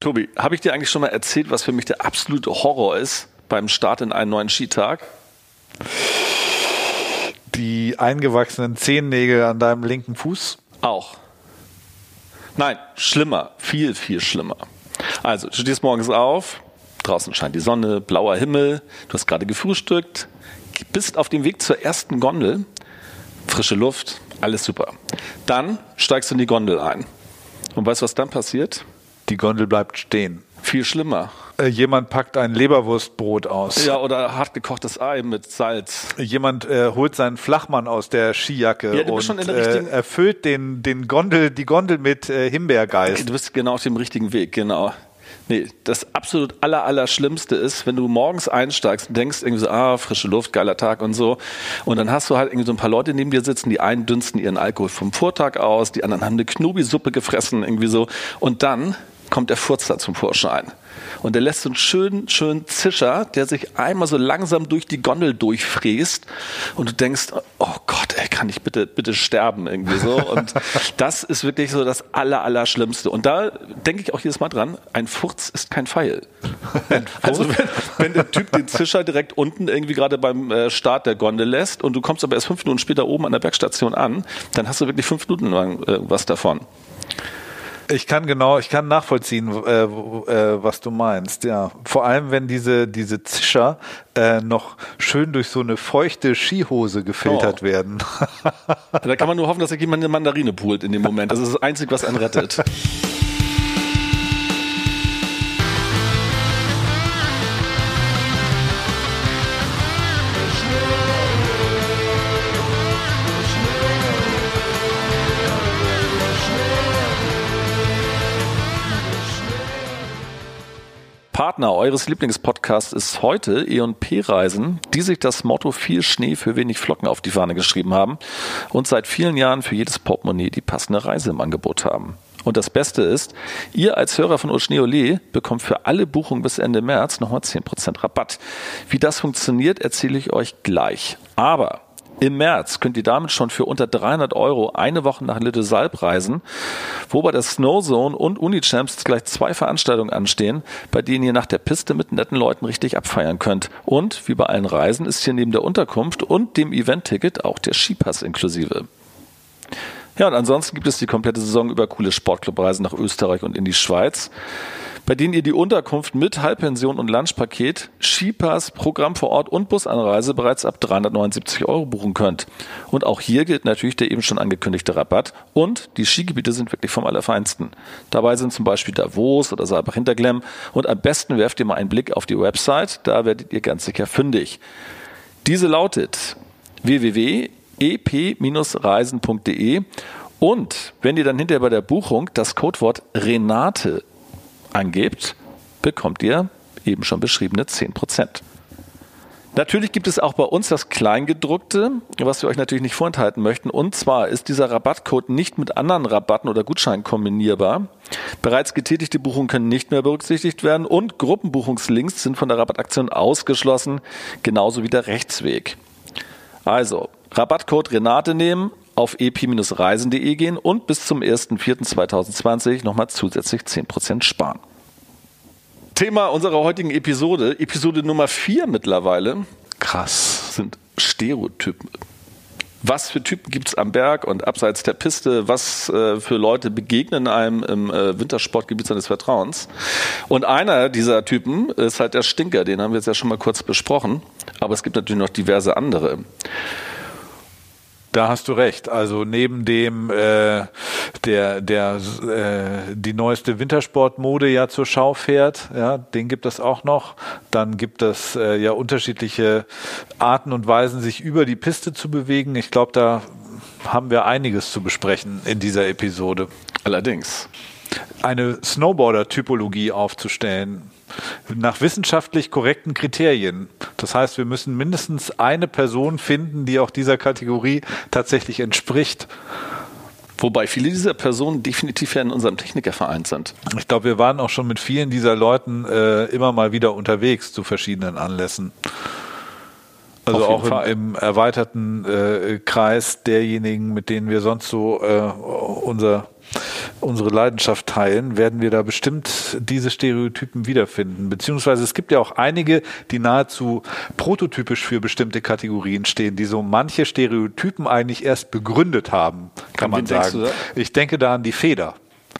Tobi, habe ich dir eigentlich schon mal erzählt, was für mich der absolute Horror ist beim Start in einen neuen Skitag? Die eingewachsenen Zehennägel an deinem linken Fuß? Auch. Nein, schlimmer, viel, viel schlimmer. Also, du stehst morgens auf, draußen scheint die Sonne, blauer Himmel, du hast gerade gefrühstückt, bist auf dem Weg zur ersten Gondel, frische Luft, alles super. Dann steigst du in die Gondel ein. Und weißt du, was dann passiert? Die Gondel bleibt stehen. Viel schlimmer. Äh, jemand packt ein Leberwurstbrot aus. Ja, oder hart gekochtes Ei mit Salz. Jemand äh, holt seinen Flachmann aus der Skijacke Ja, du bist und schon in der äh, erfüllt den, den Gondel, die Gondel mit äh, Himbeergeist. Du bist genau auf dem richtigen Weg, genau. Nee, das absolut aller, aller Schlimmste ist, wenn du morgens einsteigst und denkst irgendwie so, ah, frische Luft, geiler Tag und so. Und dann hast du halt irgendwie so ein paar Leute neben dir sitzen, die einen dünsten ihren Alkohol vom Vortag aus, die anderen haben eine Knobi-Suppe gefressen, irgendwie so. Und dann kommt der Furz da zum Vorschein. Und der lässt so einen schönen, schönen Zischer, der sich einmal so langsam durch die Gondel durchfräst. Und du denkst, oh Gott, ey, kann ich bitte, bitte sterben irgendwie so. Und das ist wirklich so das aller, aller Schlimmste. Und da denke ich auch jedes Mal dran, ein Furz ist kein Pfeil. Also wenn, wenn der Typ den Zischer direkt unten irgendwie gerade beim äh, Start der Gondel lässt und du kommst aber erst fünf Minuten später oben an der Bergstation an, dann hast du wirklich fünf Minuten lang äh, was davon. Ich kann genau, ich kann nachvollziehen, äh, äh, was du meinst. Ja, vor allem wenn diese diese Zischer äh, noch schön durch so eine feuchte Skihose gefiltert Oh. werden. Da kann man nur hoffen, dass jemand eine Mandarine poolt in dem Moment. Das ist das Einzige, was einen rettet. Partner eures Lieblingspodcasts ist heute E&P Reisen, die sich das Motto viel Schnee für wenig Flocken auf die Fahne geschrieben haben und seit vielen Jahren für jedes Portemonnaie die passende Reise im Angebot haben. Und das Beste ist, ihr als Hörer von Oschneole bekommt für alle Buchungen bis Ende März nochmal 10% Rabatt. Wie das funktioniert, erzähle ich euch gleich. Aber im März könnt ihr damit schon für unter 300 Euro eine Woche nach Litte Salb reisen, wo bei der Snowzone und Unichamps gleich zwei Veranstaltungen anstehen, bei denen ihr nach der Piste mit netten Leuten richtig abfeiern könnt. Und wie bei allen Reisen ist hier neben der Unterkunft und dem Event-Ticket auch der Skipass inklusive. Ja, und ansonsten gibt es die komplette Saison über coole Sportclubreisen nach Österreich und in die Schweiz, bei denen ihr die Unterkunft mit Halbpension und Lunchpaket, Skipass, Programm vor Ort und Busanreise bereits ab 379 Euro buchen könnt. Und auch hier gilt natürlich der eben schon angekündigte Rabatt und die Skigebiete sind wirklich vom Allerfeinsten. Dabei sind zum Beispiel Davos oder Saalbach Hinterglemm und am besten werft ihr mal einen Blick auf die Website, da werdet ihr ganz sicher fündig. Diese lautet www.ep-reisen.de und wenn ihr dann hinterher bei der Buchung das Codewort Renate angebt, bekommt ihr eben schon beschriebene 10%. Natürlich gibt es auch bei uns das Kleingedruckte, was wir euch natürlich nicht vorenthalten möchten. Und zwar ist dieser Rabattcode nicht mit anderen Rabatten oder Gutscheinen kombinierbar. Bereits getätigte Buchungen können nicht mehr berücksichtigt werden und Gruppenbuchungslinks sind von der Rabattaktion ausgeschlossen, genauso wie der Rechtsweg. Also, Rabattcode Renate nehmen, auf ep-reisen.de gehen und bis zum 1.4.2020 nochmal zusätzlich 10% sparen. Thema unserer heutigen Episode, Episode Nummer 4 mittlerweile, Krass. sind Stereotypen. Was für Typen gibt es am Berg und abseits der Piste? Was äh, für Leute begegnen einem im äh, Wintersportgebiet seines Vertrauens? Und einer dieser Typen ist halt der Stinker, den haben wir jetzt ja schon mal kurz besprochen. Aber es gibt natürlich noch diverse andere. Da hast du recht. Also neben dem äh, der der äh, die neueste Wintersportmode ja zur Schau fährt, ja, den gibt es auch noch. Dann gibt es äh, ja unterschiedliche Arten und Weisen, sich über die Piste zu bewegen. Ich glaube, da haben wir einiges zu besprechen in dieser Episode. Allerdings. Eine Snowboarder-Typologie aufzustellen nach wissenschaftlich korrekten Kriterien. Das heißt, wir müssen mindestens eine Person finden, die auch dieser Kategorie tatsächlich entspricht. Wobei viele dieser Personen definitiv ja in unserem Technikerverein sind. Ich glaube, wir waren auch schon mit vielen dieser Leuten äh, immer mal wieder unterwegs zu verschiedenen Anlässen. Also auch im, im erweiterten äh, Kreis derjenigen, mit denen wir sonst so äh, unser unsere Leidenschaft teilen, werden wir da bestimmt diese Stereotypen wiederfinden. Beziehungsweise es gibt ja auch einige, die nahezu prototypisch für bestimmte Kategorien stehen, die so manche Stereotypen eigentlich erst begründet haben, kann man sagen. Ich denke da an die Feder.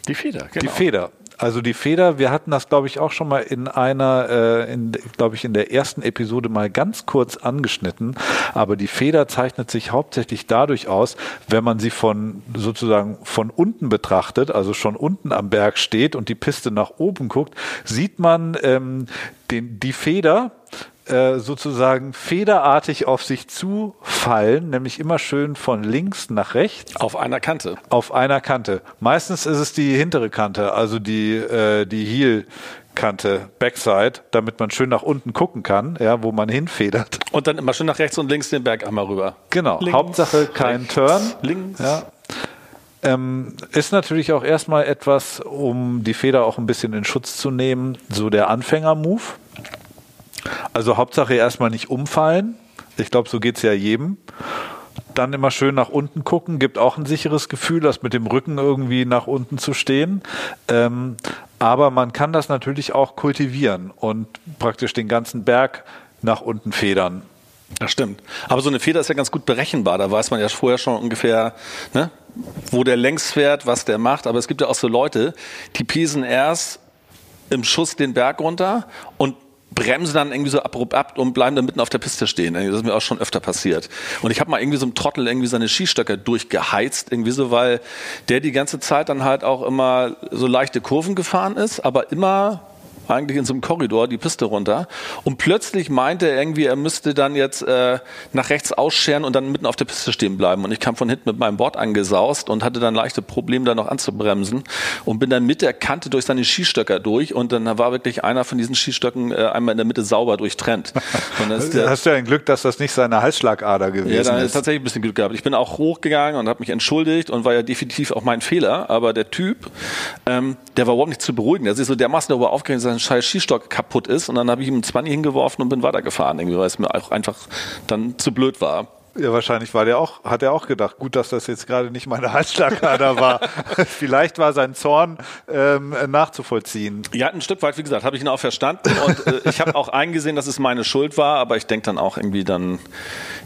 Die Feder, genau. Die Feder. Also die Feder, wir hatten das, glaube ich, auch schon mal in einer, äh, in, glaube ich, in der ersten Episode mal ganz kurz angeschnitten. Aber die Feder zeichnet sich hauptsächlich dadurch aus, wenn man sie von sozusagen von unten betrachtet, also schon unten am Berg steht und die Piste nach oben guckt, sieht man ähm, den, die Feder äh, sozusagen federartig auf sich zufallen, nämlich immer schön von links nach rechts. Auf einer Kante. Auf einer Kante. Meistens ist es die hintere Kante, also die, äh, die Heel. Kante, Backside, damit man schön nach unten gucken kann, ja, wo man hinfedert. Und dann immer schön nach rechts und links den Berg einmal rüber. Genau. Links, Hauptsache kein rechts, Turn. Links. Ja. Ähm, ist natürlich auch erstmal etwas, um die Feder auch ein bisschen in Schutz zu nehmen, so der Anfänger-Move. Also Hauptsache erstmal nicht umfallen. Ich glaube, so geht es ja jedem. Dann immer schön nach unten gucken, gibt auch ein sicheres Gefühl, das mit dem Rücken irgendwie nach unten zu stehen. Ähm, aber man kann das natürlich auch kultivieren und praktisch den ganzen Berg nach unten federn. Das stimmt. Aber so eine Feder ist ja ganz gut berechenbar. Da weiß man ja vorher schon ungefähr, ne, wo der längs fährt, was der macht. Aber es gibt ja auch so Leute, die piesen erst im Schuss den Berg runter und bremsen dann irgendwie so abrupt ab und bleiben dann mitten auf der Piste stehen. Das ist mir auch schon öfter passiert. Und ich habe mal irgendwie so einem Trottel irgendwie seine Skistöcke durchgeheizt, irgendwie so, weil der die ganze Zeit dann halt auch immer so leichte Kurven gefahren ist, aber immer eigentlich in so einem Korridor die Piste runter. Und plötzlich meinte er irgendwie, er müsste dann jetzt äh, nach rechts ausscheren und dann mitten auf der Piste stehen bleiben. Und ich kam von hinten mit meinem Board angesaust und hatte dann leichte Probleme, da noch anzubremsen. Und bin dann mit der Kante durch seine Skistöcker durch. Und dann war wirklich einer von diesen Skistöcken äh, einmal in der Mitte sauber durchtrennt. Hast du ja ein Glück, dass das nicht seine Halsschlagader gewesen ist. Ja, da ist tatsächlich ein bisschen Glück gehabt. Ich bin auch hochgegangen und habe mich entschuldigt und war ja definitiv auch mein Fehler. Aber der Typ, ähm, der war überhaupt nicht zu beruhigen. Der ist so dermaßen darüber aufgeregt, dass scheiß Skistock kaputt ist und dann habe ich ihm einen 20 hingeworfen und bin weitergefahren, irgendwie, weil es mir auch einfach dann zu blöd war. Ja, wahrscheinlich war der auch, hat er auch gedacht, gut, dass das jetzt gerade nicht meine Halsschlagader war. Vielleicht war sein Zorn ähm, nachzuvollziehen. Ja, ein Stück weit, wie gesagt, habe ich ihn auch verstanden und äh, ich habe auch eingesehen, dass es meine Schuld war, aber ich denke dann auch irgendwie dann,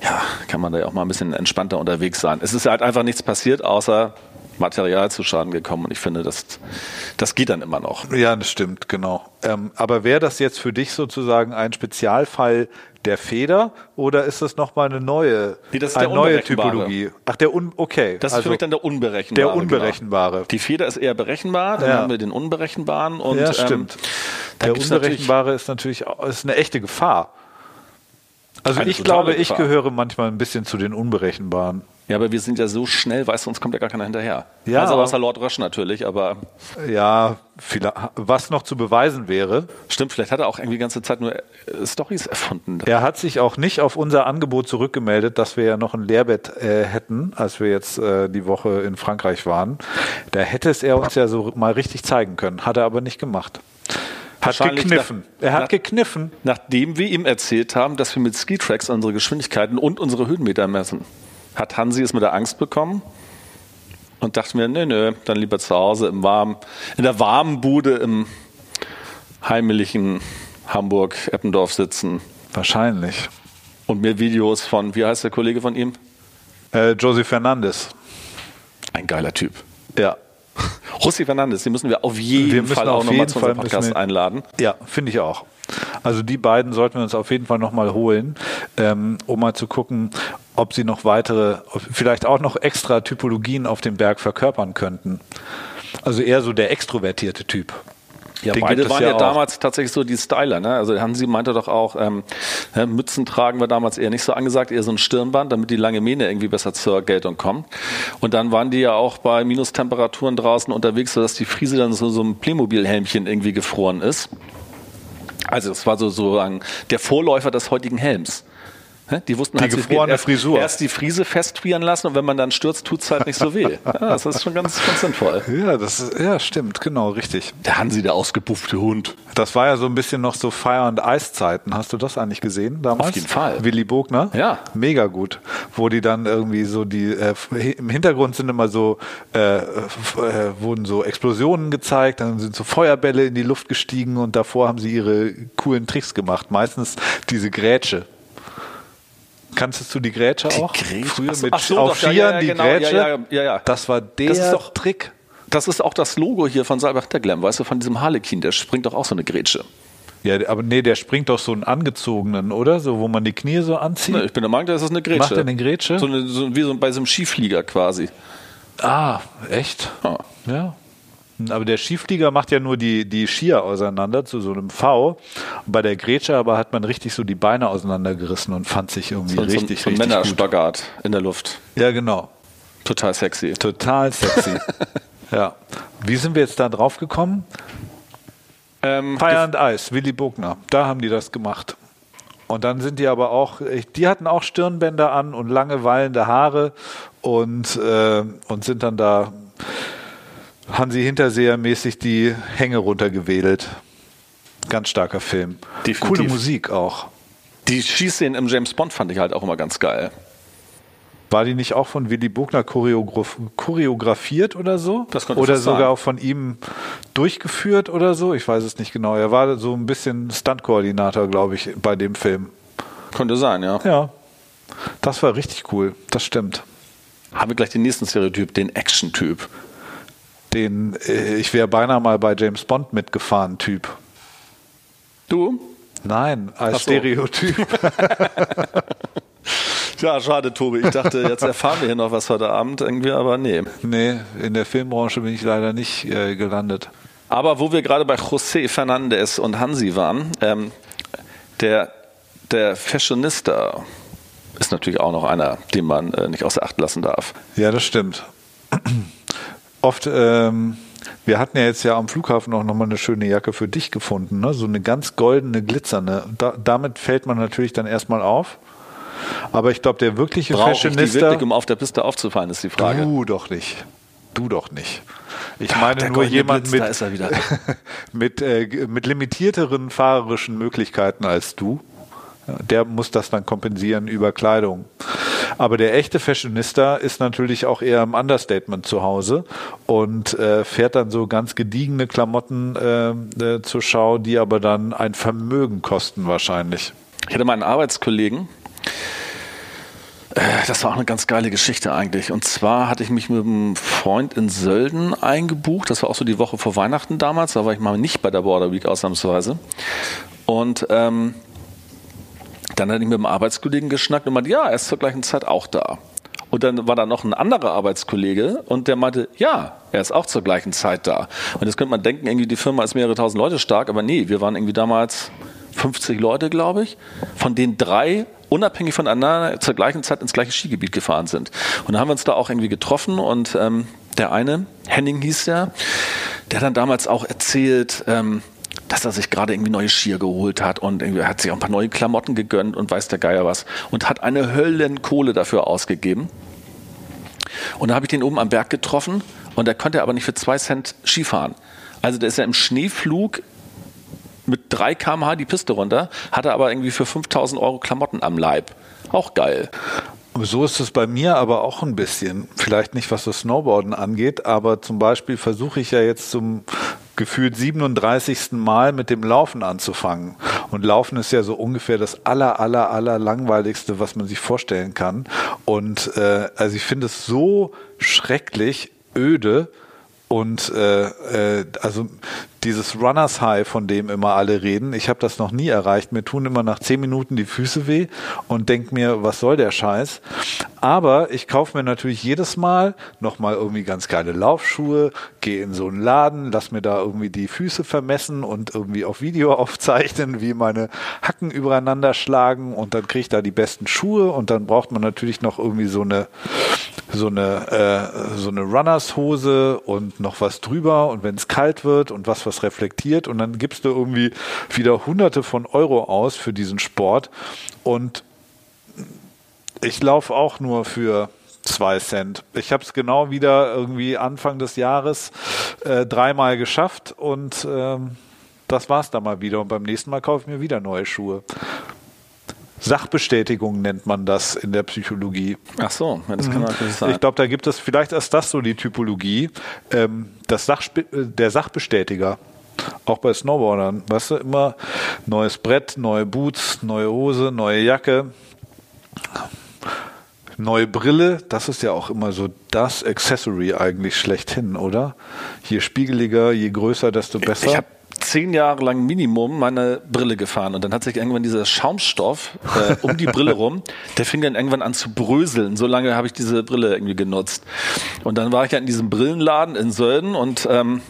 ja, kann man da ja auch mal ein bisschen entspannter unterwegs sein. Es ist halt einfach nichts passiert, außer Material zu Schaden gekommen und ich finde, das, das geht dann immer noch. Ja, das stimmt, genau. Ähm, aber wäre das jetzt für dich sozusagen ein Spezialfall der Feder oder ist das nochmal eine neue, nee, das ist eine neue Typologie? Ach, der un okay. Das ist also für mich dann der unberechenbare. Der genau. unberechenbare. Genau. Die Feder ist eher berechenbar, dann ja. haben wir den unberechenbaren und ja, stimmt. Ähm, der unberechenbare ist natürlich ist eine echte Gefahr. Also eine ich glaube, Gefahr. ich gehöre manchmal ein bisschen zu den unberechenbaren. Ja, aber wir sind ja so schnell, weißt du, uns kommt ja gar keiner hinterher. Ja, also außer Lord Rush natürlich, aber. Ja, was noch zu beweisen wäre. Stimmt, vielleicht hat er auch irgendwie die ganze Zeit nur äh, Stories erfunden. Er hat sich auch nicht auf unser Angebot zurückgemeldet, dass wir ja noch ein Lehrbett äh, hätten, als wir jetzt äh, die Woche in Frankreich waren. Da hätte es er uns ja so mal richtig zeigen können. Hat er aber nicht gemacht. Hat gekniffen. Nach, er hat nach, gekniffen. Nachdem wir ihm erzählt haben, dass wir mit Skitracks unsere Geschwindigkeiten und unsere Höhenmeter messen hat Hansi es mit der Angst bekommen und dachte mir, nö, nö, dann lieber zu Hause im warmen, in der warmen Bude im heimlichen Hamburg-Eppendorf sitzen. Wahrscheinlich. Und mir Videos von, wie heißt der Kollege von ihm? Äh, Josie Fernandes. Ein geiler Typ. Ja. Rossi Fernandes, den müssen wir auf jeden wir Fall auch nochmal zu unserem Podcast wir, einladen. Ja, finde ich auch. Also die beiden sollten wir uns auf jeden Fall nochmal holen, ähm, um mal zu gucken, ob sie noch weitere, vielleicht auch noch extra Typologien auf dem Berg verkörpern könnten. Also eher so der extrovertierte Typ. Ja, Den beide waren ja, ja damals tatsächlich so die Styler. Ne? Also Hansi meinte doch auch, ähm, Mützen tragen war damals eher nicht so angesagt, eher so ein Stirnband, damit die lange Mähne irgendwie besser zur Geltung kommt. Und dann waren die ja auch bei Minustemperaturen draußen unterwegs, sodass die Friese dann so, so ein Playmobil-Helmchen irgendwie gefroren ist. Also es war so sozusagen der Vorläufer des heutigen Helms. Die wussten Die halt, es gefrorene erst, Frisur. Erst die Friese festfrieren lassen und wenn man dann stürzt, tut's halt nicht so weh. Ja, das ist schon ganz, ganz sinnvoll. Ja, das ist, ja, stimmt, genau, richtig. Der Hansi, der ausgepuffte Hund. Das war ja so ein bisschen noch so Fire- und Eiszeiten. Hast du das eigentlich gesehen damals? Auf jeden Fall. Willy Bogner? Ja. Mega gut. Wo die dann irgendwie so die, äh, im Hintergrund sind immer so, äh, äh, wurden so Explosionen gezeigt, dann sind so Feuerbälle in die Luft gestiegen und davor haben sie ihre coolen Tricks gemacht. Meistens diese Grätsche. Kannst du die Grätsche auch? Grätsche? Früher Ach mit ach so, auf doch, Skiern ja, ja, die genau. Grätsche. Ja. Das war der Das ist doch- Trick. Das ist auch das Logo hier von Salbach Hinterglemm, weißt du, von diesem Harlekin, der springt doch auch so eine Grätsche. Ja, aber nee, der springt doch so einen angezogenen, oder? So, wo man die Knie so anzieht. Ne, ich bin der Meinung, das ist eine Grätsche. Macht er eine Grätsche? So, eine, so wie so bei so einem Skiflieger quasi. Ah, echt? Ja. Ja. Aber der Skiflieger macht ja nur die, die Skier auseinander zu so einem V. Und bei der Grätsche aber hat man richtig so die Beine auseinandergerissen und fand sich irgendwie So, richtig, so, so ein richtig. Männerspagat in der Luft. Ja, genau. Total sexy. Total sexy. ja. Wie sind wir jetzt da drauf gekommen? Ähm, Fire and Ice, Willy Bogner. Da haben die das gemacht. Und dann sind die aber auch, die hatten auch Stirnbänder an und lange wallende Haare und, äh, und sind dann da Hansi Hinterseher-mäßig die Hänge runtergewedelt. Ganz starker Film. Definitiv. Coole Musik auch. die Schießszenen im James Bond fand ich halt auch immer ganz geil. War die nicht auch von Willy Bogner choreograf choreografiert oder so? Das könnte oder sogar auch von ihm durchgeführt oder so? Ich weiß es nicht genau. Er war so ein bisschen Stuntkoordinator, glaube ich, bei dem Film. Könnte sein, ja. Ja, das war richtig cool. Das stimmt. Haben wir gleich den nächsten Stereotyp, den Action-Typ. Den, äh, ich wäre beinahe mal bei James Bond mitgefahren, Typ. Du? Nein, als so. Stereotyp. Ja, schade, Tobi. Ich dachte, jetzt erfahren wir hier noch was heute Abend irgendwie, aber nee. nee, in der Filmbranche bin ich leider nicht äh, gelandet. Aber wo wir gerade bei José Fernandez und Hansi waren, ähm, der, der Fashionista ist natürlich auch noch einer, den man äh, nicht außer Acht lassen darf. Ja, das stimmt. Oft, ähm, wir hatten ja jetzt ja am Flughafen auch nochmal eine schöne Jacke für dich gefunden, ne? so eine ganz goldene, glitzernde. Da, damit fällt man natürlich dann erstmal auf. Aber ich glaube, der wirkliche Brauche ich die Fashionista. wirklich, um auf der Piste aufzufallen, ist die Frage. Du doch nicht. Du doch nicht. Ich Ah, meine nur jemand Blitz, mit, mit, äh, mit limitierteren fahrerischen Möglichkeiten als du. Der muss das dann kompensieren über Kleidung. Aber der echte Fashionista ist natürlich auch eher im Understatement zu Hause und äh, fährt dann so ganz gediegene Klamotten äh, äh, zur Schau, die aber dann ein Vermögen kosten wahrscheinlich. Ich hatte mal einen Arbeitskollegen, äh, das war auch eine ganz geile Geschichte eigentlich. Und zwar hatte ich mich mit einem Freund in Sölden eingebucht. Das war auch so die Woche vor Weihnachten damals. Da war ich mal nicht bei der Border Week ausnahmsweise. Und ähm, dann hatte ich mit einem Arbeitskollegen geschnackt und meinte, ja, er ist zur gleichen Zeit auch da. Und dann war da noch ein anderer Arbeitskollege und der meinte, ja, er ist auch zur gleichen Zeit da. Und jetzt könnte man denken, irgendwie die Firma ist mehrere tausend Leute stark, aber nee, wir waren irgendwie damals 50 Leute, glaube ich, von denen drei unabhängig voneinander zur gleichen Zeit ins gleiche Skigebiet gefahren sind. Und da haben wir uns da auch irgendwie getroffen und ähm, der eine, Henning hieß der, der hat dann damals auch erzählt, ähm, dass er sich gerade irgendwie neue Skier geholt hat und irgendwie er hat sich auch ein paar neue Klamotten gegönnt und weiß der Geier was und hat eine Höllenkohle dafür ausgegeben. Und da habe ich den oben am Berg getroffen und der konnte aber nicht für zwei Cent Skifahren. Also der ist ja im Schneeflug mit 3 km/h die Piste runter, hatte aber irgendwie für 5000 Euro Klamotten am Leib. Auch geil. So ist es bei mir aber auch ein bisschen. Vielleicht nicht, was das Snowboarden angeht, aber zum Beispiel versuche ich ja jetzt zum gefühlt 37. Mal mit dem Laufen anzufangen. Und Laufen ist ja so ungefähr das aller, aller, aller langweiligste, was man sich vorstellen kann. Und äh, also ich finde es so schrecklich öde. Und äh, äh, also dieses Runners High, von dem immer alle reden, ich habe das noch nie erreicht. Mir tun immer nach zehn Minuten die Füße weh und denk mir, was soll der Scheiß? Aber ich kaufe mir natürlich jedes Mal nochmal irgendwie ganz geile Laufschuhe, gehe in so einen Laden, lass mir da irgendwie die Füße vermessen und irgendwie auf Video aufzeichnen, wie meine Hacken übereinander schlagen und dann kriege ich da die besten Schuhe und dann braucht man natürlich noch irgendwie so eine so eine äh, so eine Runners Hose und noch was drüber und wenn es kalt wird und was was reflektiert und dann gibst du irgendwie wieder hunderte von Euro aus für diesen Sport und Ich laufe auch nur für zwei Cent. Ich habe es genau wieder irgendwie Anfang des Jahres äh, dreimal geschafft und ähm, das war's dann mal wieder. Und beim nächsten Mal kaufe ich mir wieder neue Schuhe. Sachbestätigung nennt man das in der Psychologie. Ach so, das kann mhm. natürlich sein. Ich glaube, da gibt es, vielleicht ist das so die Typologie, ähm, das Sachspe äh, der Sachbestätiger. Auch bei Snowboardern, weißt du, immer neues Brett, neue Boots, neue Hose, neue Jacke, neue Brille. Das ist ja auch immer so das Accessory eigentlich schlechthin, oder? Je spiegeliger, je größer, desto besser. Ich habe zehn Jahre lang Minimum meine Brille gefahren und dann hat sich irgendwann dieser Schaumstoff äh, um die Brille rum, der fing dann irgendwann an zu bröseln. So lange habe ich diese Brille irgendwie genutzt. Und dann war ich ja in diesem Brillenladen in Sölden und ähm,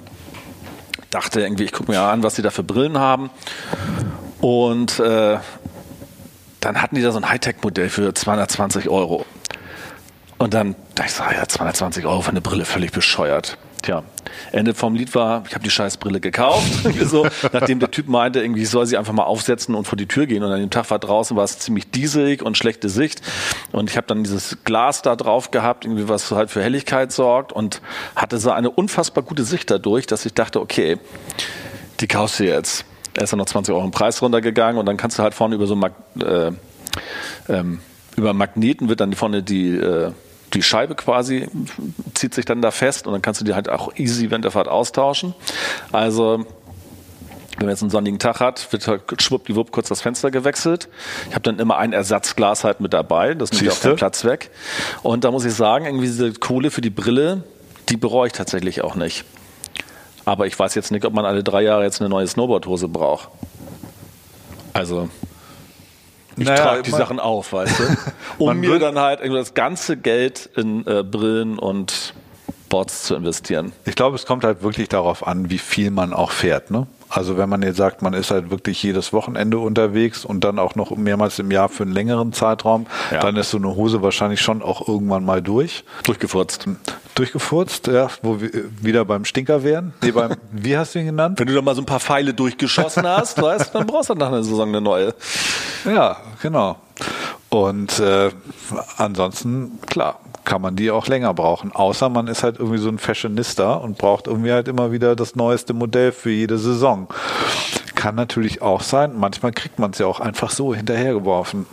dachte irgendwie, ich gucke mir an, was sie da für Brillen haben. Und äh, dann hatten die da so ein Hightech-Modell für 220 Euro. Und dann dachte ich so, ja, 220 Euro für eine Brille, völlig bescheuert. Tja, Ende vom Lied war, ich habe die Scheißbrille gekauft. so, nachdem der Typ meinte, irgendwie ich soll sie einfach mal aufsetzen und vor die Tür gehen. Und an dem Tag war draußen war es ziemlich dieselig und schlechte Sicht. Und ich habe dann dieses Glas da drauf gehabt, irgendwie was halt für Helligkeit sorgt und hatte so eine unfassbar gute Sicht dadurch, dass ich dachte, okay, die kaufst du jetzt. Er ist dann noch 20 Euro im Preis runtergegangen und dann kannst du halt vorne über so Mag äh, ähm, über Magneten wird dann vorne die äh, die Scheibe quasi zieht sich dann da fest und dann kannst du die halt auch easy während der Fahrt austauschen. Also wenn man jetzt einen sonnigen Tag hat, wird halt schwuppdiwupp kurz das Fenster gewechselt. Ich habe dann immer ein Ersatzglas halt mit dabei, das nimmt ja auch keinen Platz weg. Und da muss ich sagen, irgendwie diese Kohle für die Brille, die bereue ich tatsächlich auch nicht. Aber ich weiß jetzt nicht, ob man alle drei Jahre jetzt eine neue Snowboardhose braucht. Also ich naja, trage die Sachen auf, weißt du? Um mir dann halt das ganze Geld in äh, Brillen und Boards zu investieren. Ich glaube, es kommt halt wirklich darauf an, wie viel man auch fährt. Ne? Also wenn man jetzt sagt, man ist halt wirklich jedes Wochenende unterwegs und dann auch noch mehrmals im Jahr für einen längeren Zeitraum, ja. dann ist so eine Hose wahrscheinlich schon auch irgendwann mal durch. Durchgefurzt. Durchgefurzt, ja, wo wir wieder beim Stinker wären. Nee, beim, wie hast du ihn genannt? Wenn du da mal so ein paar Pfeile durchgeschossen hast, weißt, dann brauchst du nach einer Saison eine neue. Ja, genau. Und äh, ansonsten, klar, kann man die auch länger brauchen. Außer man ist halt irgendwie so ein Fashionista und braucht irgendwie halt immer wieder das neueste Modell für jede Saison. Kann natürlich auch sein. Manchmal kriegt man es ja auch einfach so hinterhergeworfen.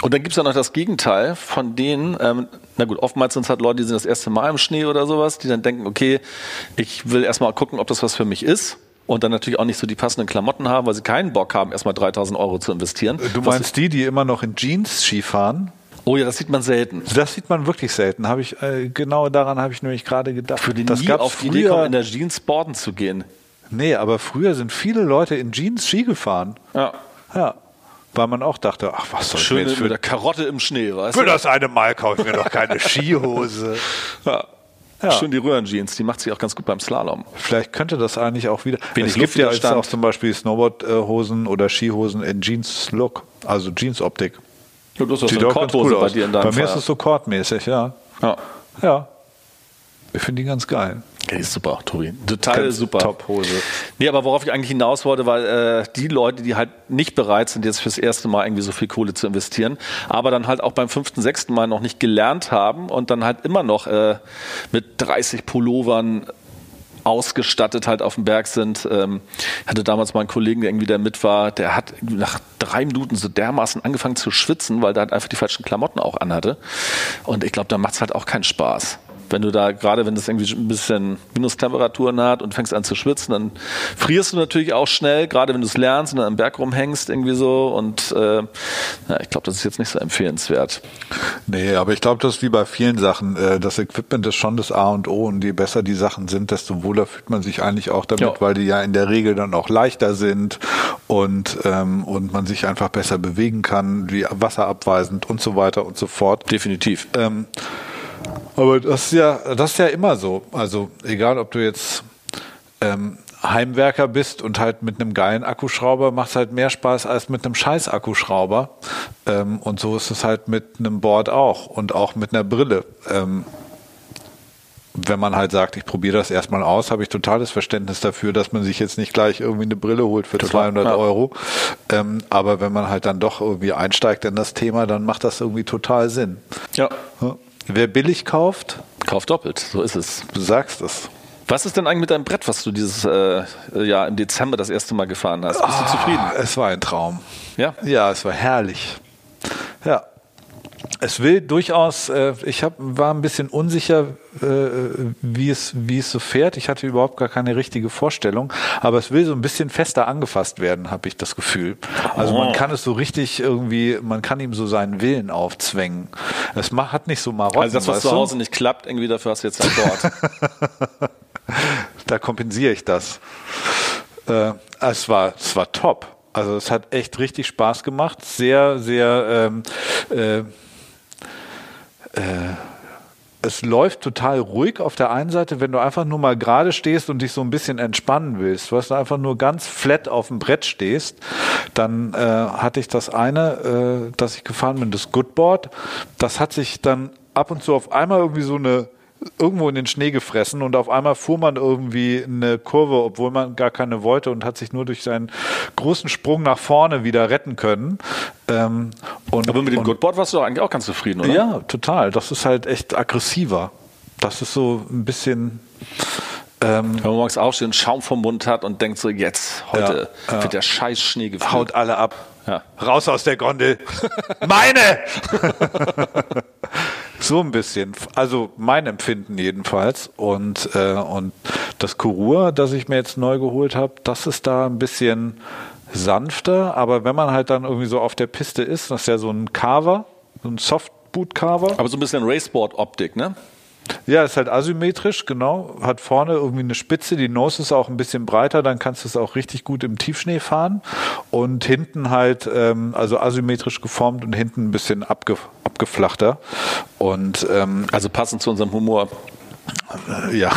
Und dann gibt es ja noch das Gegenteil von denen, ähm, na gut, oftmals sind es halt Leute, die sind das erste Mal im Schnee oder sowas, die dann denken, okay, ich will erstmal gucken, ob das was für mich ist und dann natürlich auch nicht so die passenden Klamotten haben, weil sie keinen Bock haben, erstmal 3000 Euro zu investieren. Du meinst die, die immer noch in Jeans Skifahren? Oh ja, das sieht man selten. Das sieht man wirklich selten. Habe ich äh, genau daran habe ich nämlich gerade gedacht. Für den das nie auf die Idee kommen, in der Jeans boarden zu gehen. Nee, aber früher sind viele Leute in Jeans Ski gefahren. Ja. Ja. Weil man auch dachte, ach, was soll Schön ich jetzt für der Karotte im Schnee, weißt Für du? das eine Mal kaufe ich mir doch keine Skihose. Ja. Ja. Schön die Röhrenjeans, die macht sich auch ganz gut beim Slalom. Vielleicht könnte das eigentlich auch wieder. Wenig es gibt ja jetzt auch zum Beispiel Snowboardhosen oder Skihosen in Jeans-Look, also Jeans-Optik. Ja, du hast so eine Korthose cool bei dir in deinem Bei mir Feier. ist es so kordmäßig, ja. Ja. Ja. Ich finde die ganz geil. Ja, die ist super, Tobi. Total ganz super. Top-Hose. Nee, aber worauf ich eigentlich hinaus wollte, weil äh, die Leute, die halt nicht bereit sind, jetzt fürs erste Mal irgendwie so viel Kohle zu investieren, aber dann halt auch beim fünften, sechsten Mal noch nicht gelernt haben und dann halt immer noch äh, mit 30 Pullovern ausgestattet halt auf dem Berg sind. Ähm, ich hatte damals mal einen Kollegen, der irgendwie da mit war, der hat nach drei Minuten so dermaßen angefangen zu schwitzen, weil der halt einfach die falschen Klamotten auch anhatte. Und ich glaube, da macht es halt auch keinen Spaß wenn du da, gerade wenn das irgendwie ein bisschen Minustemperaturen hat und fängst an zu schwitzen, dann frierst du natürlich auch schnell, gerade wenn du es lernst und dann am Berg rumhängst irgendwie so und äh, ja, ich glaube, das ist jetzt nicht so empfehlenswert. Nee, aber ich glaube, das ist wie bei vielen Sachen. Äh, das Equipment ist schon das A und O und je besser die Sachen sind, desto wohler fühlt man sich eigentlich auch damit, ja. weil die ja in der Regel dann auch leichter sind und, ähm, und man sich einfach besser bewegen kann, wie wasserabweisend und so weiter und so fort. Definitiv. Ähm, aber das ist ja, das ist ja immer so. Also egal, ob du jetzt ähm, Heimwerker bist und halt mit einem geilen Akkuschrauber macht es halt mehr Spaß als mit einem scheiß Akkuschrauber. Ähm, und so ist es halt mit einem Board auch und auch mit einer Brille. Ähm, wenn man halt sagt, ich probiere das erstmal aus, habe ich totales Verständnis dafür, dass man sich jetzt nicht gleich irgendwie eine Brille holt für Total, 200 ja. Euro. Ähm, aber wenn man halt dann doch irgendwie einsteigt in das Thema, dann macht das irgendwie total Sinn. Ja. ja. Wer billig kauft, kauft doppelt. So ist es. Du sagst es. Was ist denn eigentlich mit deinem Brett, was du dieses äh, Jahr im Dezember das erste Mal gefahren hast? Bist oh, du zufrieden? Es war ein Traum. Ja? Ja, es war herrlich. Ja, es will durchaus, äh, ich hab, war ein bisschen unsicher, äh, wie, es, wie es so fährt. Ich hatte überhaupt gar keine richtige Vorstellung, aber es will so ein bisschen fester angefasst werden, habe ich das Gefühl. Also man oh. kann es so richtig irgendwie, man kann ihm so seinen Willen aufzwängen. Es macht, hat nicht so Marotten. Also das, was zu Hause nicht klappt, irgendwie dafür hast du jetzt ein Wort. da kompensiere ich das. Äh, es, war, es war top. Also es hat echt richtig Spaß gemacht. Sehr, sehr ähm, äh, äh, es läuft total ruhig auf der einen Seite, wenn du einfach nur mal gerade stehst und dich so ein bisschen entspannen willst, was du einfach nur ganz flat auf dem Brett stehst, dann äh, hatte ich das eine, äh, das ich gefahren bin, das Goodboard. Das hat sich dann ab und zu auf einmal irgendwie so eine irgendwo in den Schnee gefressen und auf einmal fuhr man irgendwie eine Kurve, obwohl man gar keine wollte und hat sich nur durch seinen großen Sprung nach vorne wieder retten können. Ähm, und, Aber mit dem Goodboard warst du eigentlich auch ganz zufrieden, oder? Ja, total. Das ist halt echt aggressiver. Das ist so ein bisschen. Ähm, Wenn man morgens aufsteht und Schaum vom Mund hat und denkt so, jetzt, heute ja, ja. wird der scheiß Schnee gefühlt. Haut alle ab. Ja. Raus aus der Gondel. Meine! So ein bisschen. Also mein Empfinden jedenfalls. Und, äh, und das Kurur, das ich mir jetzt neu geholt habe, das ist da ein bisschen sanfter. Aber wenn man halt dann irgendwie so auf der Piste ist, das ist ja so ein Carver, so ein Softboot-Carver. Aber so ein bisschen Raceboard-Optik, ne? Ja, ist halt asymmetrisch, genau. Hat vorne irgendwie eine Spitze, die Nose ist auch ein bisschen breiter, dann kannst du es auch richtig gut im Tiefschnee fahren. Und hinten halt, ähm, also asymmetrisch geformt und hinten ein bisschen abge abgeflachter. Und, ähm, also passend zu unserem Humor. Äh, ja,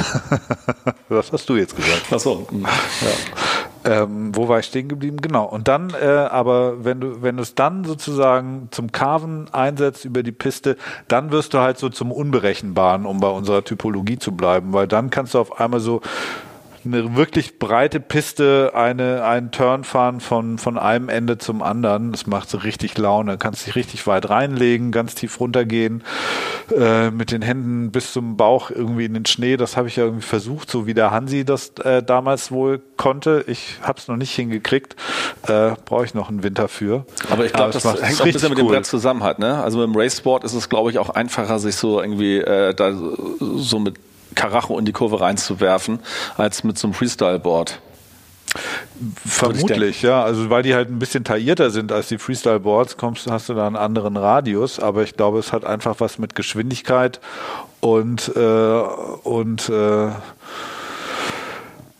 was hast du jetzt gesagt? Ach so. Ja. Ähm, wo war ich stehen geblieben? Genau. Und dann, äh, aber wenn du, wenn du es dann sozusagen zum Carven einsetzt über die Piste, dann wirst du halt so zum Unberechenbaren, um bei unserer Typologie zu bleiben, weil dann kannst du auf einmal so eine wirklich breite Piste, eine, einen Turn fahren von, von einem Ende zum anderen. Das macht so richtig Laune. Kannst dich richtig weit reinlegen, ganz tief runtergehen, äh, mit den Händen bis zum Bauch irgendwie in den Schnee. Das habe ich ja irgendwie versucht, so wie der Hansi das äh, damals wohl konnte. Ich habe es noch nicht hingekriegt. Äh, Brauche ich noch einen Winter für. Aber ich glaube, das hängt auch ein bisschen mit dem Brett zusammen hat. Ne? Also mit dem Racesport ist es, glaube ich, auch einfacher, sich so irgendwie äh, da so mit Karacho in die Kurve reinzuwerfen, als mit so einem Freestyle-Board. Vermutlich, ja. Also weil die halt ein bisschen taillierter sind als die Freestyle-Boards, kommst, hast du da einen anderen Radius. Aber ich glaube, es hat einfach was mit Geschwindigkeit und, äh, und äh,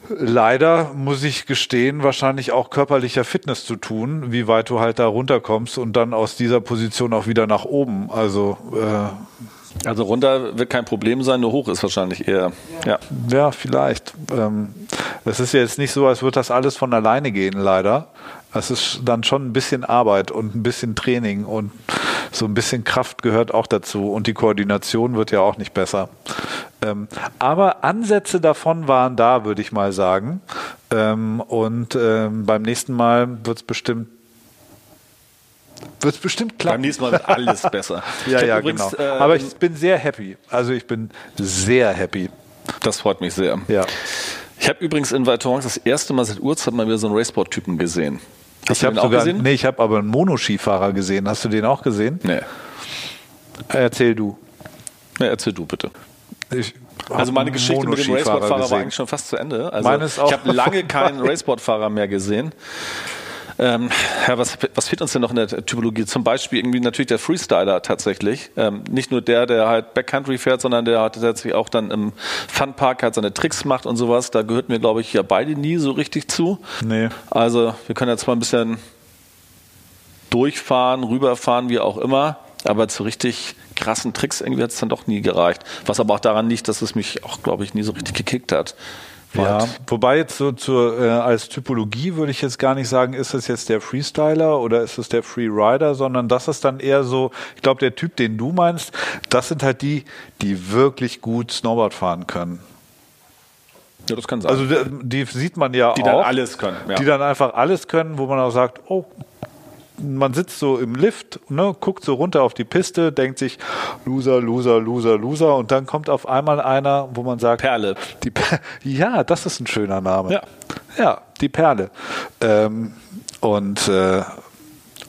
leider, muss ich gestehen, wahrscheinlich auch körperlicher Fitness zu tun, wie weit du halt da runterkommst und dann aus dieser Position auch wieder nach oben. Also äh, also runter wird kein Problem sein, nur hoch ist wahrscheinlich eher. Ja, ja vielleicht. Ähm, es ist jetzt nicht so, als würde das alles von alleine gehen, leider. Es ist dann schon ein bisschen Arbeit und ein bisschen Training und so ein bisschen Kraft gehört auch dazu und die Koordination wird ja auch nicht besser. Ähm, aber Ansätze davon waren da, würde ich mal sagen. Ähm, und beim nächsten Mal wird es bestimmt wird es bestimmt klappen. Beim nächsten Mal wird alles besser. ja, ja, übrigens, genau. Aber ich bin sehr happy. Also ich bin sehr happy. Das freut mich sehr. Ja. Ich habe übrigens in Valtorans das erste Mal seit Uhrzeit mal wieder so einen Raceboard-Typen gesehen. Hast ich habe sogar, gesehen? Nee, ich habe aber einen Monoskifahrer gesehen. Hast du den auch gesehen? Nee. Erzähl du. Nee, erzähl du bitte. Ich also meine Geschichte mit dem Raceboard-Fahrer war eigentlich schon fast zu Ende. Also Meines auch. Ich habe lange keinen Raceboard-Fahrer mehr gesehen. Ähm, ja, was, was fehlt uns denn noch in der Typologie? Zum Beispiel irgendwie natürlich der Freestyler tatsächlich. Ähm, nicht nur der, der halt Backcountry fährt, sondern der halt tatsächlich auch dann im Funpark halt seine Tricks macht und sowas. Da gehört mir, glaube ich, ja beide nie so richtig zu. Nee. Also wir können jetzt mal ein bisschen durchfahren, rüberfahren, wie auch immer. Aber zu richtig krassen Tricks irgendwie hat es dann doch nie gereicht. Was aber auch daran liegt, dass es mich auch, glaube ich, nie so richtig gekickt hat. Ja, wobei jetzt so zur, äh, als Typologie würde ich jetzt gar nicht sagen, ist es jetzt der Freestyler oder ist es der Freerider, sondern das ist dann eher so, ich glaube, der Typ, den du meinst, das sind halt die, die wirklich gut Snowboard fahren können. Ja, das kann sein. Also die, die sieht man ja die auch. Die dann alles können. Ja. Die dann einfach alles können, wo man auch sagt, oh, man sitzt so im Lift, ne, guckt so runter auf die Piste, denkt sich Loser, Loser, Loser, Loser und dann kommt auf einmal einer, wo man sagt Perle. Die per ja, das ist ein schöner Name. Ja, ja die Perle. Ähm, und, äh,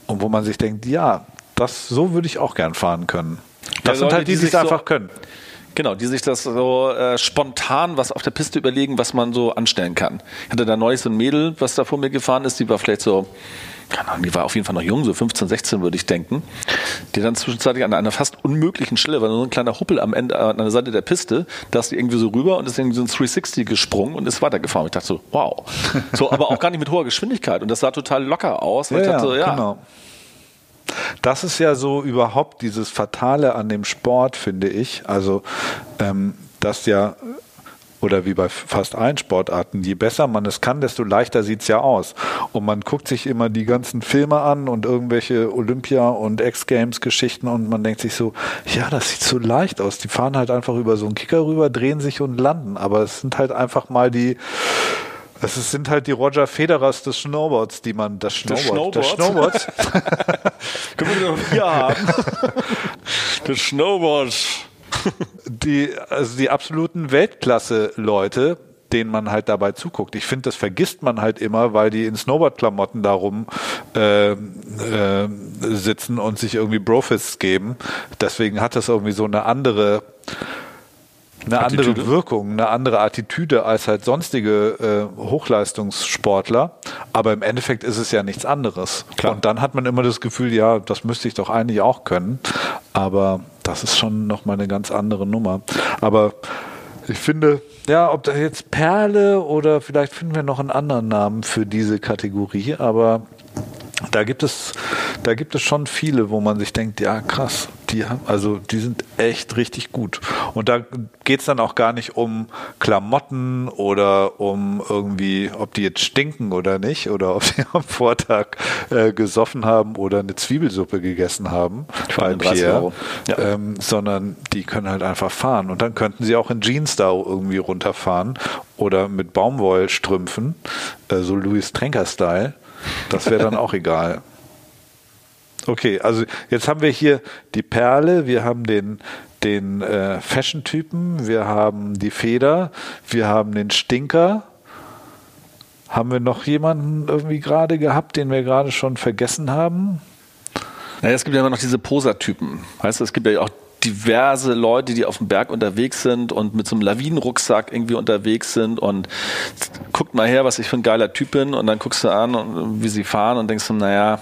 und wo man sich denkt, ja, das so würde ich auch gern fahren können. Das ja, sind halt die, die es einfach so können. Genau, die sich das so äh, spontan was auf der Piste überlegen, was man so anstellen kann. Ich hatte da neulich so ein Mädel, was da vor mir gefahren ist, die war vielleicht so, keine Ahnung, die war auf jeden Fall noch jung, so 15, 16 würde ich denken, die dann zwischenzeitlich an einer fast unmöglichen Stelle, war nur ein kleiner Huppel am Ende, an der Seite der Piste, da ist die irgendwie so rüber und ist irgendwie so ein 360 gesprungen und ist weitergefahren. Ich dachte so, wow. So, aber auch gar nicht mit hoher Geschwindigkeit und das sah total locker aus. Ja, ich dachte so, ja, genau. Das ist ja so überhaupt dieses Fatale an dem Sport, finde ich. Also, ähm, dass ja oder wie bei fast allen Sportarten, je besser man es kann, desto leichter sieht es ja aus. Und man guckt sich immer die ganzen Filme an und irgendwelche Olympia- und X-Games-Geschichten und man denkt sich so, ja, das sieht so leicht aus. Die fahren halt einfach über so einen Kicker rüber, drehen sich und landen. Aber es sind halt einfach mal die es sind halt die Roger Federers des Snowboards, die man das Snowboard, das Snowboard. Können wir noch hier haben? das Snowboard. Die, also die absoluten Weltklasse-Leute, denen man halt dabei zuguckt. Ich finde, das vergisst man halt immer, weil die in Snowboard-Klamotten darum äh, äh, sitzen und sich irgendwie Brofists geben. Deswegen hat das irgendwie so eine andere eine Attitüde. andere Wirkung, eine andere Attitüde als halt sonstige äh, Hochleistungssportler. Aber im Endeffekt ist es ja nichts anderes. Klar. Und dann hat man immer das Gefühl, ja, das müsste ich doch eigentlich auch können. Aber das ist schon nochmal eine ganz andere Nummer. Aber ich finde, ja, ob da jetzt Perle oder vielleicht finden wir noch einen anderen Namen für diese Kategorie, aber da gibt es, da gibt es schon viele, wo man sich denkt, ja krass, die haben, also die sind echt richtig gut. Und da geht es dann auch gar nicht um Klamotten oder um irgendwie, ob die jetzt stinken oder nicht, oder ob sie am Vortag äh, gesoffen haben oder eine Zwiebelsuppe gegessen haben bei Pierre, ja. ähm, sondern die können halt einfach fahren. Und dann könnten sie auch in Jeans da irgendwie runterfahren oder mit Baumwollstrümpfen, äh, so Louis Trenker-Style. Das wäre dann auch egal. Okay, also jetzt haben wir hier die Perle, wir haben den, den äh, Fashion-Typen, wir haben die Feder, wir haben den Stinker. Haben wir noch jemanden irgendwie gerade gehabt, den wir gerade schon vergessen haben? Naja, es gibt ja immer noch diese Poser-Typen. Weißt du, es gibt ja auch diverse Leute, die auf dem Berg unterwegs sind und mit so einem Lawinenrucksack irgendwie unterwegs sind und guckt mal her, was ich für ein geiler Typ bin und dann guckst du an, wie sie fahren und denkst du, naja,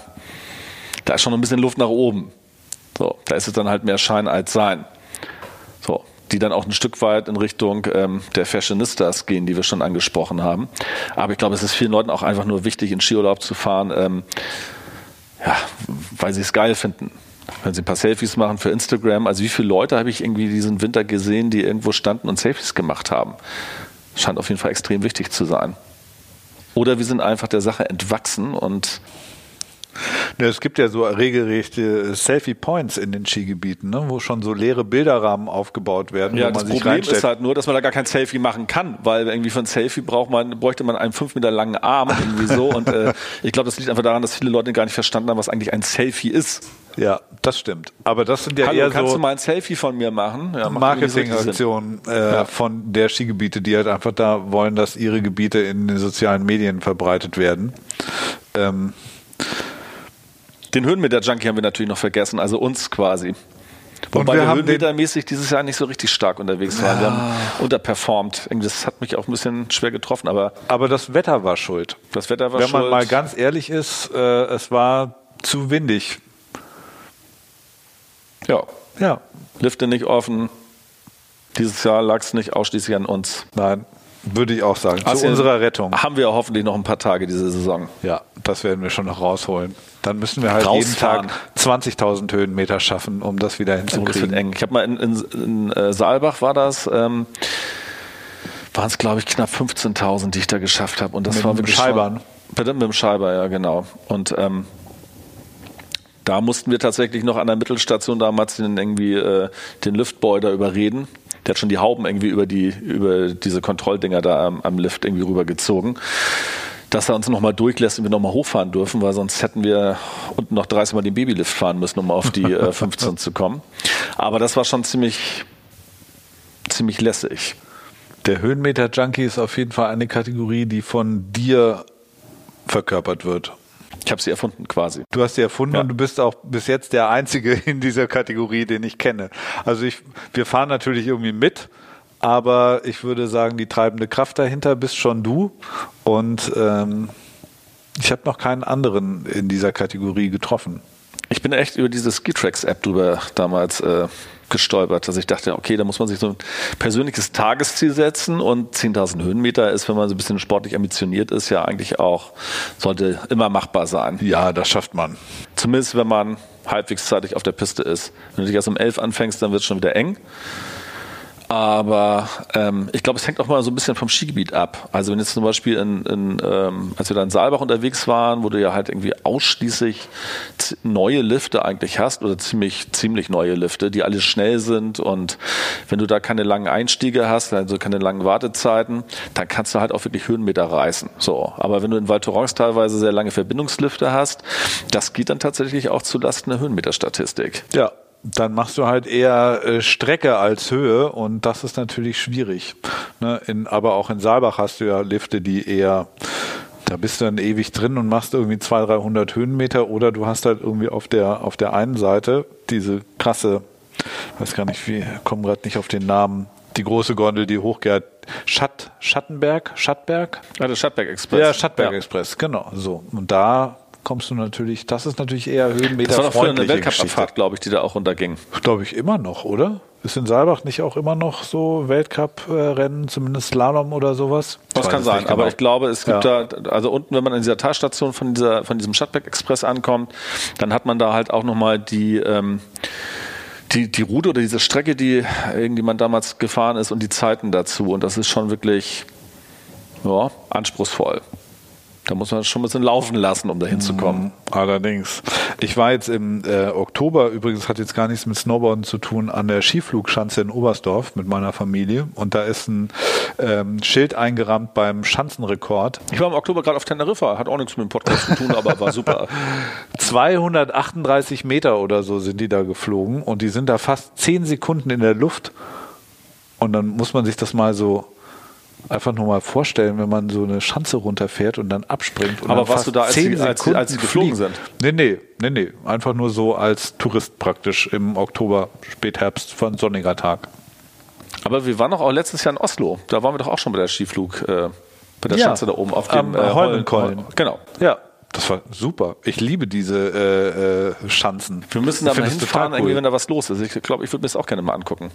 da ist schon ein bisschen Luft nach oben. So, da ist es dann halt mehr Schein als Sein. So, die dann auch ein Stück weit in Richtung ähm, der Fashionistas gehen, die wir schon angesprochen haben. Aber ich glaube, es ist vielen Leuten auch einfach nur wichtig, in Skiurlaub zu fahren, ähm, ja, weil sie es geil finden wenn sie ein paar Selfies machen für Instagram. Also wie viele Leute habe ich irgendwie diesen Winter gesehen, die irgendwo standen und Selfies gemacht haben? Scheint auf jeden Fall extrem wichtig zu sein. Oder wir sind einfach der Sache entwachsen und es gibt ja so regelrechte Selfie-Points in den Skigebieten, ne, wo schon so leere Bilderrahmen aufgebaut werden. Ja, das Problem ist halt nur, dass man da gar kein Selfie machen kann, weil irgendwie für ein Selfie braucht man, bräuchte man einen fünf Meter langen Arm irgendwie so. und äh, ich glaube, das liegt einfach daran, dass viele Leute gar nicht verstanden haben, was eigentlich ein Selfie ist. Ja, das stimmt. Aber das sind ja Hallo, eher kannst so du mal ein Selfie von mir machen? Ja, Marketingaktionen äh, ja. von der Skigebiete, die halt einfach da wollen, dass ihre Gebiete in den sozialen Medien verbreitet werden. Ähm, den Höhenmeter-Junkie haben wir natürlich noch vergessen, also uns quasi. Wobei wir, wir höhenmetermäßig dieses Jahr nicht so richtig stark unterwegs waren. Ja. Wir haben unterperformt. Das hat mich auch ein bisschen schwer getroffen, aber. Aber das Wetter war schuld. Das Wetter war Wenn schuld. Wenn man mal ganz ehrlich ist, äh, es war zu windig. Ja. Ja. Lifte nicht offen. Dieses Jahr lag es nicht ausschließlich an uns. Nein. Würde ich auch sagen. Also Zu unserer Rettung. Haben wir hoffentlich noch ein paar Tage diese Saison. Ja, das werden wir schon noch rausholen. Dann müssen wir halt Rausfahren. jeden Tag 20.000 Höhenmeter schaffen, um das wieder hinzukriegen. Oh, das eng. Ich habe mal in, in, in äh, Saalbach war das. Ähm, waren es, glaube ich, knapp 15.000, die ich da geschafft habe. Und das mit war wirklich Scheibern. Schon, bitte mit dem Scheiber, ja, genau. Und ähm, da mussten wir tatsächlich noch an der Mittelstation damals den irgendwie äh, den Liftboy da überreden. Der hat schon die Hauben irgendwie über die über diese Kontrolldinger da am, am Lift irgendwie rübergezogen dass er uns nochmal durchlässt und wir nochmal hochfahren dürfen, weil sonst hätten wir unten noch 30 Mal den Babylift fahren müssen, um auf die äh, 15 zu kommen. Aber das war schon ziemlich, ziemlich lässig. Der Höhenmeter-Junkie ist auf jeden Fall eine Kategorie, die von dir verkörpert wird. Ich habe sie erfunden quasi. Du hast sie erfunden ja. und du bist auch bis jetzt der Einzige in dieser Kategorie, den ich kenne. Also ich, wir fahren natürlich irgendwie mit, aber ich würde sagen, die treibende Kraft dahinter bist schon du. Und ähm, ich habe noch keinen anderen in dieser Kategorie getroffen. Ich bin echt über diese Skitrax-App drüber damals äh, gestolpert, dass ich dachte, okay, da muss man sich so ein persönliches Tagesziel setzen und 10.000 Höhenmeter ist, wenn man so ein bisschen sportlich ambitioniert ist, ja eigentlich auch, sollte immer machbar sein. Ja, das schafft man. Zumindest, wenn man halbwegs zeitig auf der Piste ist. Wenn du dich erst um 11 anfängst, dann wird es schon wieder eng. Aber ähm, ich glaube, es hängt auch mal so ein bisschen vom Skigebiet ab. Also wenn jetzt zum Beispiel in, in ähm, als wir da in Saalbach unterwegs waren, wo du ja halt irgendwie ausschließlich neue Lifte eigentlich hast oder ziemlich ziemlich neue Lifte, die alle schnell sind und wenn du da keine langen Einstiege hast, also keine langen Wartezeiten, dann kannst du halt auch wirklich Höhenmeter reißen. So, aber wenn du in Val Thorens teilweise sehr lange Verbindungslifte hast, das geht dann tatsächlich auch zu Lasten der Höhenmeterstatistik. Ja, dann machst du halt eher äh, Strecke als Höhe und das ist natürlich schwierig. Ne? In, aber auch in Saalbach hast du ja Lifte, die eher, da bist du dann ewig drin und machst irgendwie 200, 300 Höhenmeter oder du hast halt irgendwie auf der, auf der einen Seite diese krasse, weiß gar nicht wie, komme gerade nicht auf den Namen, die große Gondel, die hochgeht, Schatt, Schattenberg, Schattberg? Ja, der Schattberg Express. Ja, Schattberg ja. Express, genau, so. Und da kommst du natürlich, das ist natürlich eher Höhenmeter. Das war doch früher eine Weltcup-Abfahrt, glaube ich, die da auch runterging. Glaube ich immer noch, oder? Ist in Saalbach nicht auch immer noch so Weltcup-Rennen, zumindest Slalom oder sowas? Das kann sein, genau. aber ich glaube, es gibt ja. da, also unten, wenn man in dieser Talstation von, dieser, von diesem Stadtberg Express ankommt, dann hat man da halt auch nochmal die, ähm, die, die Route oder diese Strecke, die irgendjemand damals gefahren ist und die Zeiten dazu. Und das ist schon wirklich ja, anspruchsvoll. Da muss man schon ein bisschen laufen lassen, um da hinzukommen. Mhm. Allerdings. Ich war jetzt im äh, Oktober, übrigens hat jetzt gar nichts mit Snowboarden zu tun, an der Skiflugschanze in Oberstdorf mit meiner Familie. Und da ist ein ähm, Schild eingerammt beim Schanzenrekord. Ich war im Oktober gerade auf Teneriffa, hat auch nichts mit dem Podcast zu tun, aber war super. 238 Meter oder so sind die da geflogen und die sind da fast 10 Sekunden in der Luft. Und dann muss man sich das mal so einfach nur mal vorstellen, wenn man so eine Schanze runterfährt und dann abspringt. Und Aber warst du da, als sie, als, als sie geflogen sind? Nee, nee, nee, nee. Einfach nur so als Tourist praktisch im Oktober, Spätherbst, von sonniger Tag. Aber wir waren doch auch letztes Jahr in Oslo. Da waren wir doch auch schon bei der Skiflug, äh, bei der ja, Schanze da oben auf dem äh, Holmenkollen. Genau. Ja, das war super. Ich liebe diese äh, äh, Schanzen. Wir müssen da mal hinfahren, cool. wenn da was los ist. Ich glaube, ich würde mir das auch gerne mal angucken.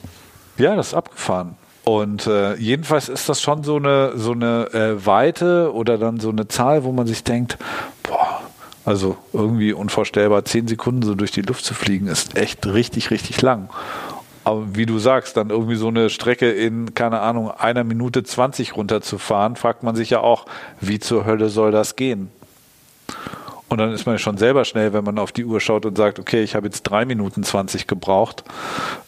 Ja, das ist abgefahren. Und äh, jedenfalls ist das schon so eine, so eine äh, Weite oder dann so eine Zahl, wo man sich denkt, boah, also irgendwie unvorstellbar, zehn Sekunden so durch die Luft zu fliegen, ist echt richtig, richtig lang. Aber wie du sagst, dann irgendwie so eine Strecke in, keine Ahnung, einer Minute 20 runterzufahren, fragt man sich ja auch, wie zur Hölle soll das gehen? Und dann ist man schon selber schnell, wenn man auf die Uhr schaut und sagt, okay, ich habe jetzt drei Minuten 20 gebraucht.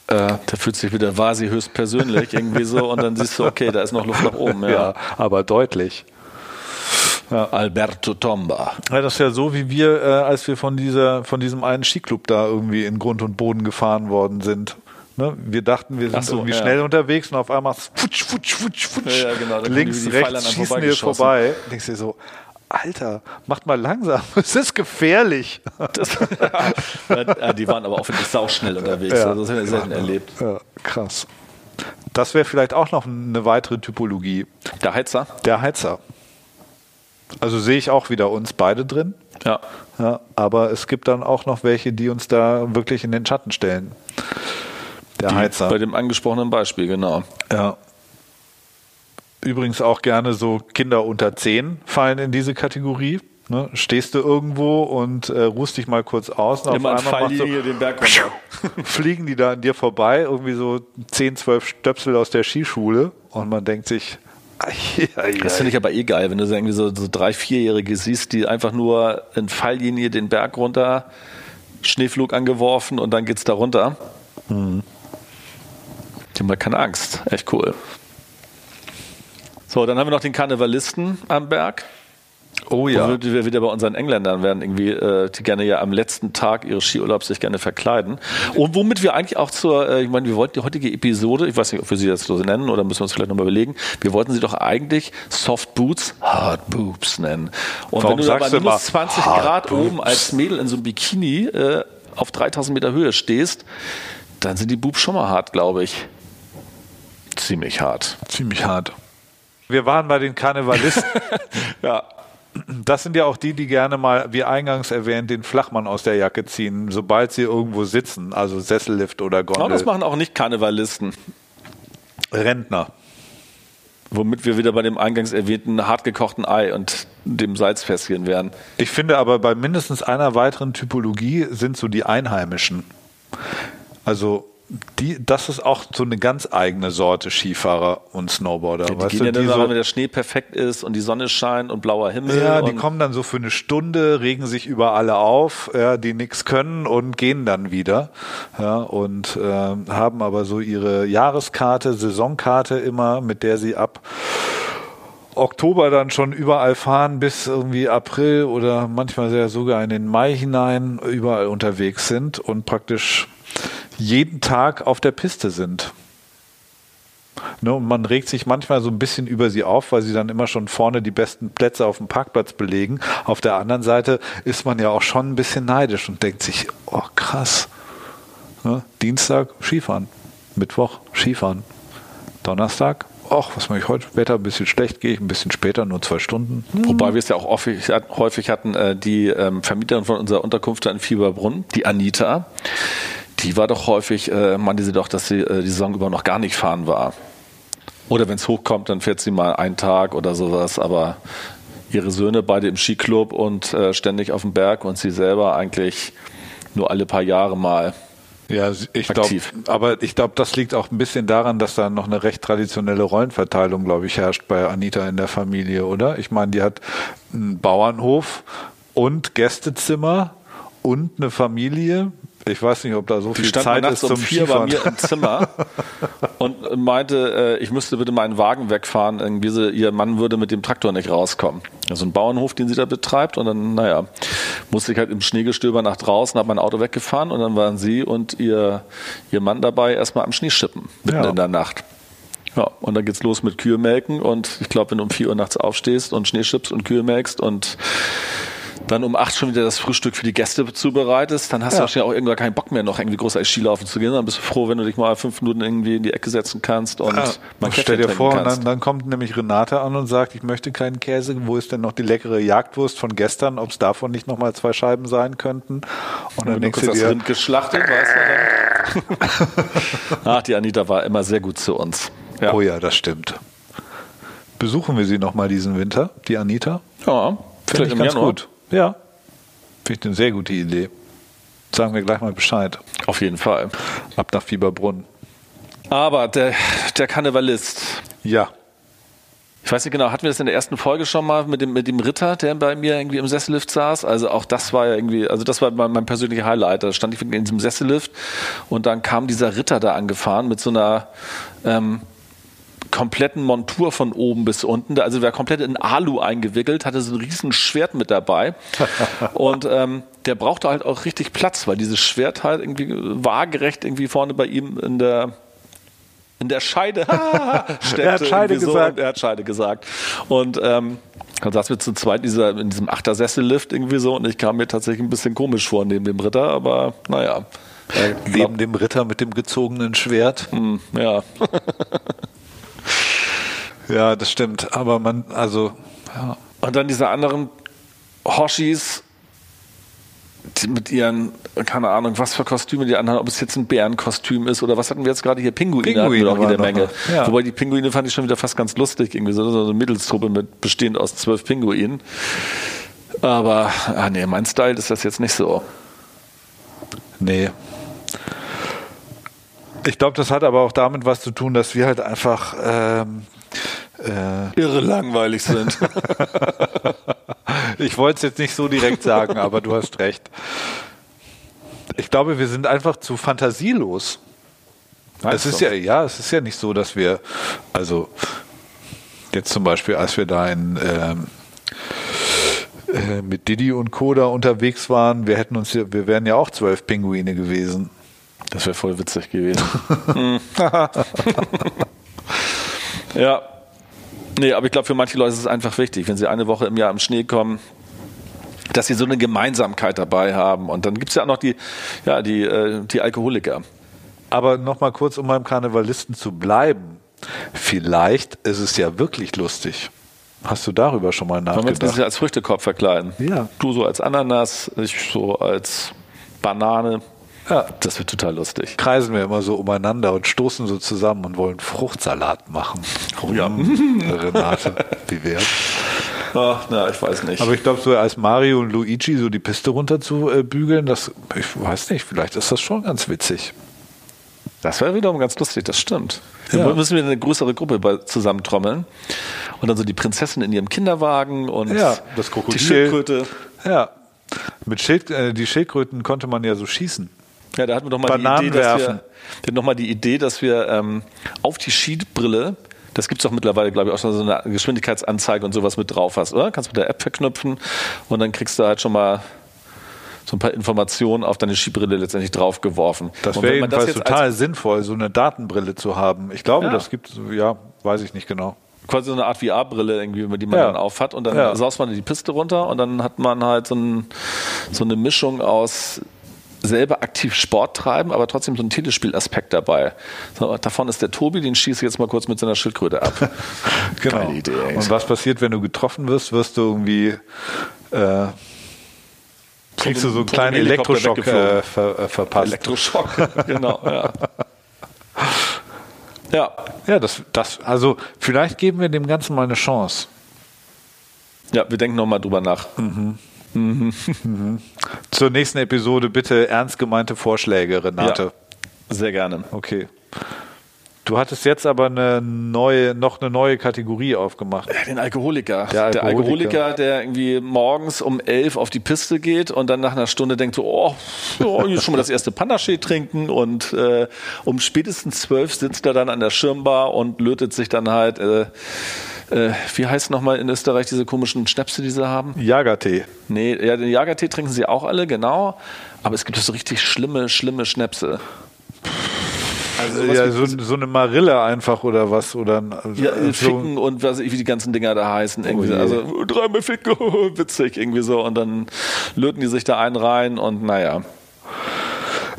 Äh, da fühlt sich wieder quasi höchstpersönlich irgendwie so und dann siehst du, okay, da ist noch Luft nach oben. Ja, ja aber deutlich. Ja. Alberto Tomba. Ja, das ist ja so, wie wir, äh, als wir von dieser, von diesem einen Skiclub da irgendwie in Grund und Boden gefahren worden sind. Ne? Wir dachten, wir sind so, irgendwie ja. schnell unterwegs und auf einmal futsch, futsch, futsch, futsch. Ja, genau, links, rechts schießen wir vorbei. Denkst du dir so, Alter, macht mal langsam, es ist gefährlich. Das, die waren aber auch wirklich sauschnell unterwegs, ja, also das haben wir selten erlebt. Ja, krass. Das wäre vielleicht auch noch eine weitere Typologie. Der Heizer? Der Heizer. Also sehe ich auch wieder uns beide drin. Ja. ja. Aber es gibt dann auch noch welche, die uns da wirklich in den Schatten stellen. Der die, Heizer. Bei dem angesprochenen Beispiel, genau. Ja. Übrigens auch gerne so Kinder unter 10 fallen in diese Kategorie. Ne? Stehst du irgendwo und äh, ruhst dich mal kurz aus. Und Immer auf einmal machst du, den Berg fliegen die da an dir vorbei, irgendwie so 10, 12 Stöpsel aus der Skischule und man denkt sich, Das finde ich aber eh geil, wenn du so irgendwie so, so drei, vierjährige siehst, die einfach nur in Falllinie den Berg runter, Schneeflug angeworfen und dann geht's da runter. Mhm. Die haben halt keine Angst. Echt cool. So, dann haben wir noch den Karnevalisten am Berg. Oh ja. Wo wir wieder bei unseren Engländern werden, irgendwie, äh, die gerne ja am letzten Tag ihres Skiurlaubs sich gerne verkleiden. Und womit wir eigentlich auch zur, äh, ich meine, wir wollten die heutige Episode, ich weiß nicht, ob wir sie jetzt so nennen oder müssen wir uns vielleicht nochmal überlegen, wir wollten sie doch eigentlich Soft Boots, Hard Boobs nennen. Und Warum wenn du da bei minus 20 Grad Boobs. oben als Mädel in so einem Bikini äh, auf 3000 Meter Höhe stehst, dann sind die Boobs schon mal hart, glaube ich. Ziemlich hart. Ziemlich hart. Wir waren bei den Karnevalisten. ja das sind ja auch die, die gerne mal, wie eingangs erwähnt, den Flachmann aus der Jacke ziehen, sobald sie irgendwo sitzen, also Sessellift oder Gondel. Aber das machen auch nicht Karnevalisten. Rentner. Womit wir wieder bei dem eingangs erwähnten hartgekochten Ei und dem Salzfässchen wären. Ich finde aber bei mindestens einer weiteren Typologie sind so die Einheimischen. Also die, das ist auch so eine ganz eigene Sorte Skifahrer und Snowboarder. Ja, die weißt gehen du, ja dann, so, wenn der Schnee perfekt ist und die Sonne scheint und blauer Himmel. Ja, die kommen dann so für eine Stunde, regen sich über alle auf, ja, die nichts können und gehen dann wieder. Ja, und äh, haben aber so ihre Jahreskarte, Saisonkarte immer, mit der sie ab Oktober dann schon überall fahren bis irgendwie April oder manchmal sogar in den Mai hinein überall unterwegs sind und praktisch jeden Tag auf der Piste sind. Ne, und man regt sich manchmal so ein bisschen über sie auf, weil sie dann immer schon vorne die besten Plätze auf dem Parkplatz belegen. Auf der anderen Seite ist man ja auch schon ein bisschen neidisch und denkt sich, oh krass. Ne, Dienstag Skifahren, Mittwoch Skifahren, Donnerstag ach, was mache ich heute? Wetter ein bisschen schlecht, gehe ich ein bisschen später, nur zwei Stunden. Hm. Wobei wir es ja auch häufig hatten, äh, die ähm, Vermieterin von unserer Unterkunft in Fieberbrunn, die Anita, die war doch häufig, äh, meinte sie doch, dass sie äh, die Saison über noch gar nicht fahren war. Oder wenn es hochkommt, dann fährt sie mal einen Tag oder sowas, aber ihre Söhne beide im Skiclub und äh, ständig auf dem Berg und sie selber eigentlich nur alle paar Jahre mal. Ja, ich glaube, aber ich glaube, das liegt auch ein bisschen daran, dass da noch eine recht traditionelle Rollenverteilung, glaube ich, herrscht bei Anita in der Familie, oder? Ich meine, die hat einen Bauernhof und Gästezimmer und eine Familie ich weiß nicht, ob da so die viel Zeit ist zum um vier Skifahren. bei mir im Zimmer und meinte, äh, ich müsste bitte meinen Wagen wegfahren. Irgendwie sie, ihr Mann würde mit dem Traktor nicht rauskommen. Also ein Bauernhof, den sie da betreibt. Und dann, naja, musste ich halt im Schneegestöber nach draußen, habe mein Auto weggefahren und dann waren sie und ihr, ihr Mann dabei erstmal am Schneeschippen, mitten ja. in der Nacht. Ja, und dann geht's los mit Kühe melken und ich glaube, wenn du um vier Uhr nachts aufstehst und Schnee schippst und Kühe melkst und dann um acht schon wieder das Frühstück für die Gäste zubereitest, dann hast ja. du wahrscheinlich auch irgendwann keinen Bock mehr, noch irgendwie groß als Skilaufen zu gehen. Dann bist du froh, wenn du dich mal fünf Minuten irgendwie in die Ecke setzen kannst und ja. mal Stell dir vor, dann, dann, kommt nämlich Renate an und sagt, ich möchte keinen Käse. Wo ist denn noch die leckere Jagdwurst von gestern? Ob es davon nicht noch mal zwei Scheiben sein könnten? Und dann denkst du dir, Rind geschlachtet, weißt du Ach, die Anita war immer sehr gut zu uns. Ja. Oh ja, das stimmt. Besuchen wir sie noch mal diesen Winter, die Anita? Ja, vielleicht im ganz Januar. gut. Ja, finde ich eine sehr gute Idee. Sagen wir gleich mal Bescheid. Auf jeden Fall. Ab nach Fieberbrunn. Aber der, der Karnevalist. Ja. Ich weiß nicht genau, hatten wir das in der ersten Folge schon mal mit dem, mit dem Ritter, der bei mir irgendwie im Sessellift saß? Also auch das war ja irgendwie, also das war mein, mein persönlicher Highlight. Da stand ich in diesem Sessellift und dann kam dieser Ritter da angefahren mit so einer, ähm, kompletten Montur von oben bis unten. Also war komplett in Alu eingewickelt, hatte so ein riesen Schwert mit dabei. und ähm, der brauchte halt auch richtig Platz, weil dieses Schwert halt irgendwie waagerecht irgendwie vorne bei ihm in der in der Scheide steckte. er hat Scheide so gesagt. er hat Scheide gesagt. Und ähm, dann saßen wir zu zweit in, dieser, in diesem Achtersessellift irgendwie so und ich kam mir tatsächlich ein bisschen komisch vor neben dem Ritter, aber naja. Äh, neben dem Ritter mit dem gezogenen Schwert. Mm, ja. Ja, das stimmt. Aber man, also, ja. Und dann diese anderen Hoshis, mit ihren, keine Ahnung, was für Kostüme die anhaben, ob es jetzt ein Bärenkostüm ist oder was hatten wir jetzt gerade hier? Pinguine, Pinguine hatten wir jede Menge. Ja. Wobei die Pinguine fand ich schon wieder fast ganz lustig, irgendwie so, so eine Mittelstruppe mit bestehend aus zwölf Pinguinen. Aber, ah nee, mein Style ist das jetzt nicht so. Nee, ich glaube, das hat aber auch damit was zu tun, dass wir halt einfach ähm, äh, irre langweilig sind. ich wollte es jetzt nicht so direkt sagen, aber du hast recht. Ich glaube, wir sind einfach zu fantasielos. es ist ja, ja, es ist ja nicht so, dass wir, also jetzt zum Beispiel, als wir da in ähm, äh, mit Didi und Koda unterwegs waren, wir hätten uns, wir wären ja auch zwölf Pinguine gewesen. Das wäre voll witzig gewesen. ja. Nee, aber ich glaube, für manche Leute ist es einfach wichtig, wenn sie eine Woche im Jahr im Schnee kommen, dass sie so eine Gemeinsamkeit dabei haben. Und dann gibt es ja auch noch die, ja, die, äh, die Alkoholiker. Aber nochmal kurz, um beim Karnevalisten zu bleiben. Vielleicht ist es ja wirklich lustig. Hast du darüber schon mal nachgedacht? Wollen wir uns als Früchtekopf verkleiden? Ja. Du so als Ananas, ich so als Banane. Ja. Das wird total lustig. Kreisen wir immer so umeinander und stoßen so zusammen und wollen Fruchtsalat machen. Oh ja. Renate, wie wär's? Ach, na, ich weiß nicht. Aber ich glaube, so als Mario und Luigi so die Piste runter zu äh, bügeln, das, ich weiß nicht, vielleicht ist das schon ganz witzig. Das wäre wiederum ganz lustig, das stimmt. Ja. Dann müssen wir eine größere Gruppe zusammentrommeln. Und dann so die Prinzessin in ihrem Kinderwagen und ja, das Krokodil. die Schildkröte. Ja. Mit Schild, äh, die Schildkröten konnte man ja so schießen. Ja, da hatten wir doch mal Bananen die Idee, werfen. dass wir, noch mal die Idee, dass wir ähm, auf die Skibrille das gibt es doch mittlerweile, glaube ich, auch schon so eine Geschwindigkeitsanzeige und sowas mit drauf hast, oder? Kannst du mit der App verknüpfen und dann kriegst du halt schon mal so ein paar Informationen auf deine Skibrille letztendlich draufgeworfen. Das wäre jedenfalls das total sinnvoll, so eine Datenbrille zu haben. Ich glaube, ja. das gibt es, ja, weiß ich nicht genau quasi so eine Art VR-Brille irgendwie, die man ja. dann auf hat und dann ja. saust man die Piste runter und dann hat man halt so, ein, so eine Mischung aus selber aktiv Sport treiben, aber trotzdem so ein Telespielaspekt dabei. So, davon ist der Tobi, den schieße ich jetzt mal kurz mit seiner Schildkröte ab. genau. Geile Idee. Ey. Und was passiert, wenn du getroffen wirst? Wirst du irgendwie äh, kriegst du so einen kleinen Elektroschock äh, ver, äh, verpasst. Elektroschock, genau. Ja. Ja. Ja, das, das, also vielleicht geben wir dem Ganzen mal eine Chance. Ja, wir denken nochmal drüber nach. Mhm. Mhm. Mhm. Zur nächsten Episode bitte ernst gemeinte Vorschläge, Renate. Ja, sehr gerne. Okay. Du hattest jetzt aber eine neue, noch eine neue Kategorie aufgemacht. Den Alkoholiker. Der Alkoholiker. Der, Alkoholiker, der irgendwie morgens um elf auf die Piste geht und dann nach einer Stunde denkt so, oh, oh schon mal das erste Panaché trinken und äh, um spätestens zwölf sitzt er dann an der Schirmbar und lötet sich dann halt, äh, äh, wie heißt nochmal in Österreich diese komischen Schnäpse, die sie haben? Jagertee. Nee, ja, den Jagertee trinken sie auch alle, genau. Aber es gibt so richtig schlimme, schlimme Schnäpse. Also ja, so, so, eine Marille einfach oder was oder ja, so. Ficken und was wie die ganzen Dinger da heißen irgendwie. Oh also dreimal Ficken, witzig irgendwie so und dann löten die sich da einen rein und naja.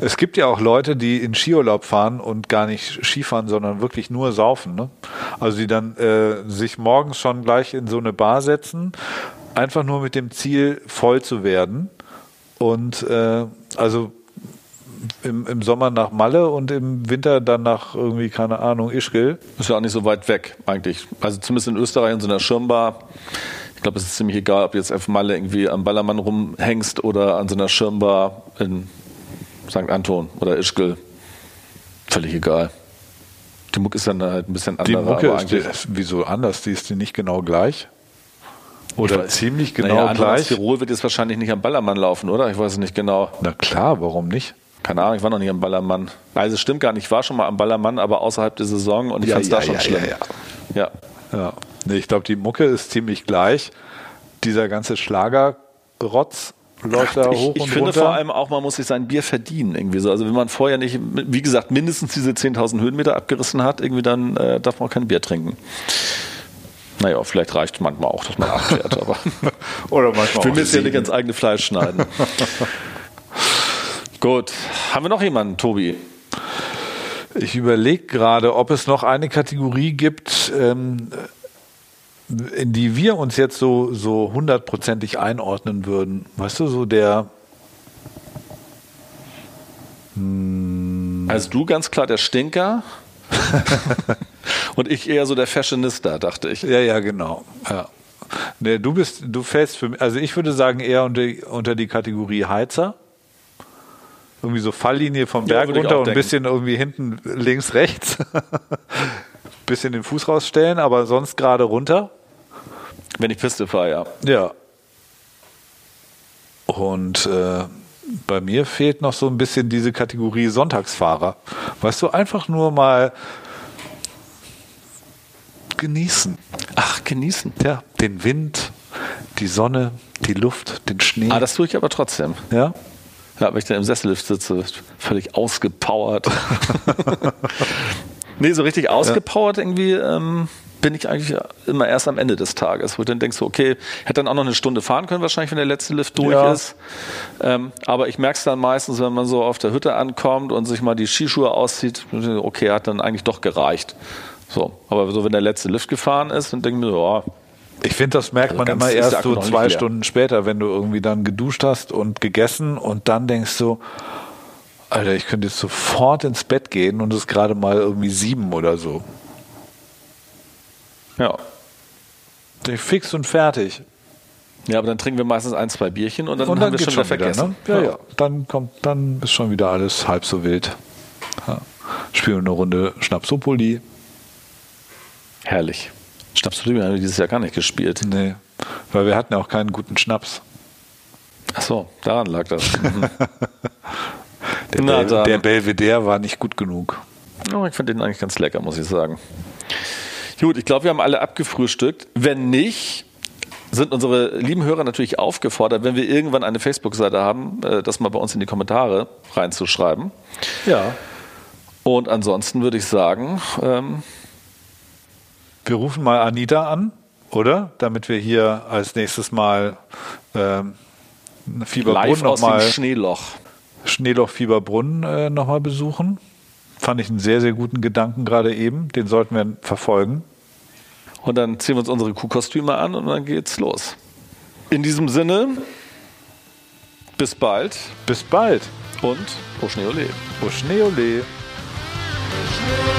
Es gibt ja auch Leute, die in Skiurlaub fahren und gar nicht Skifahren, sondern wirklich nur saufen. Ne? Also die dann äh, sich morgens schon gleich in so eine Bar setzen, einfach nur mit dem Ziel, voll zu werden. Und äh, also im, im Sommer nach Malle und im Winter dann nach irgendwie, keine Ahnung, Ischgl. Ist ja auch nicht so weit weg, eigentlich. Also zumindest in Österreich in so einer Schirmbar. Ich glaube, es ist ziemlich egal, ob du jetzt auf Malle irgendwie am Ballermann rumhängst oder an so einer Schirmbar in St. Anton oder Ischgl. Völlig egal. Die Mucke ist dann halt ein bisschen anders. Die Mucke ist, die, wieso anders? Die ist die nicht genau gleich? Oder weiß, ziemlich genau naja, gleich? Tirol wird jetzt wahrscheinlich nicht am Ballermann laufen, oder? Ich weiß es nicht genau. Na klar, warum nicht? Keine Ahnung, ich war noch nicht am Ballermann. Also es stimmt gar nicht, ich war schon mal am Ballermann, aber außerhalb der Saison und ich ja, fand es ja, da schon ja, schlimm. Ja, ja. ja. Nee, ich glaube, die Mucke ist ziemlich gleich. Dieser ganze Schlagerrotz läuft da hoch ich, und Ich finde vor allem auch, man muss sich sein Bier verdienen irgendwie so. Also wenn man vorher nicht, wie gesagt, mindestens diese 10.000 Höhenmeter abgerissen hat, irgendwie dann äh, darf man kein Bier trinken. Naja, vielleicht reicht es manchmal auch, dass man abfährt, aber Oder manchmal ich will mir jetzt ja nicht ins eigene Fleisch schneiden. Gut. Haben wir noch jemanden, Tobi? Ich überlege gerade, ob es noch eine Kategorie gibt, ähm, in die wir uns jetzt so, so hundertprozentig einordnen würden. Weißt du, so der. Hm. Also du ganz klar der Stinker. Und ich eher so der Fashionista, dachte ich. Ja, ja, genau. Ja. Nee, du bist, du fällst für mich, also ich würde sagen eher unter, unter die Kategorie Heizer irgendwie so Falllinie vom Berg ja, runter und ein bisschen irgendwie hinten links, rechts. bisschen den Fuß rausstellen, aber sonst gerade runter. Wenn ich Piste fahre, ja. Ja. Und äh, bei mir fehlt noch so ein bisschen diese Kategorie Sonntagsfahrer. Weißt du, einfach nur mal genießen. Ach, genießen. Ja, den Wind, die Sonne, die Luft, den Schnee. Ah, das tue ich aber trotzdem. ja? Ja, wenn ich dann im Sessellift sitze, völlig ausgepowert. nee, so richtig ausgepowert irgendwie ähm, bin ich eigentlich immer erst am Ende des Tages, wo du dann denkst, okay, hätte dann auch noch eine Stunde fahren können, wahrscheinlich, wenn der letzte Lift durch Ja. ist. Ähm, aber ich merke es dann meistens, wenn man so auf der Hütte ankommt und sich mal die Skischuhe auszieht, okay, hat dann eigentlich doch gereicht. So, aber so, wenn der letzte Lift gefahren ist, dann denke ich mir, so, ja, Ich finde, das merkt Also man immer erst so zwei. Stunden später, wenn du irgendwie dann geduscht hast und gegessen und dann denkst du, Alter, ich könnte jetzt sofort ins Bett gehen und es ist gerade mal irgendwie sieben oder so. Ja. Fix und fertig. Ja, aber dann trinken wir meistens ein, zwei Bierchen und dann und haben dann wir geht's schon wieder schon wieder, vergessen. ne? Ja, ja. Dann kommt, dann ist schon wieder alles halb so wild. Ja. Spielen eine Runde Schnapsopoli. Herrlich. Schnapsprügel haben wir dieses Jahr gar nicht gespielt. Nee, weil wir hatten ja auch keinen guten Schnaps. Ach so, daran lag das. Mhm. Der, Na Bel der Belvedere war nicht gut genug. Oh, ich finde den eigentlich ganz lecker, muss ich sagen. Gut, ich glaube, wir haben alle abgefrühstückt. Wenn nicht, sind unsere lieben Hörer natürlich aufgefordert, wenn wir irgendwann eine Facebook-Seite haben, äh, das mal bei uns in die Kommentare reinzuschreiben. Ja. Und ansonsten würde ich sagen, ähm, Wir rufen mal Anita an, oder? Damit wir hier als nächstes Mal ähm, Fieberbrunn live aus dem Schneeloch. Schneeloch Fieberbrunn äh, nochmal besuchen. Fand ich einen sehr, sehr guten Gedanken gerade eben. Den sollten wir verfolgen. Und dann ziehen wir uns unsere Kuhkostüme an und dann geht's los. In diesem Sinne, bis bald Bis bald. und au Schnee ole. Au Schneeole. Schnee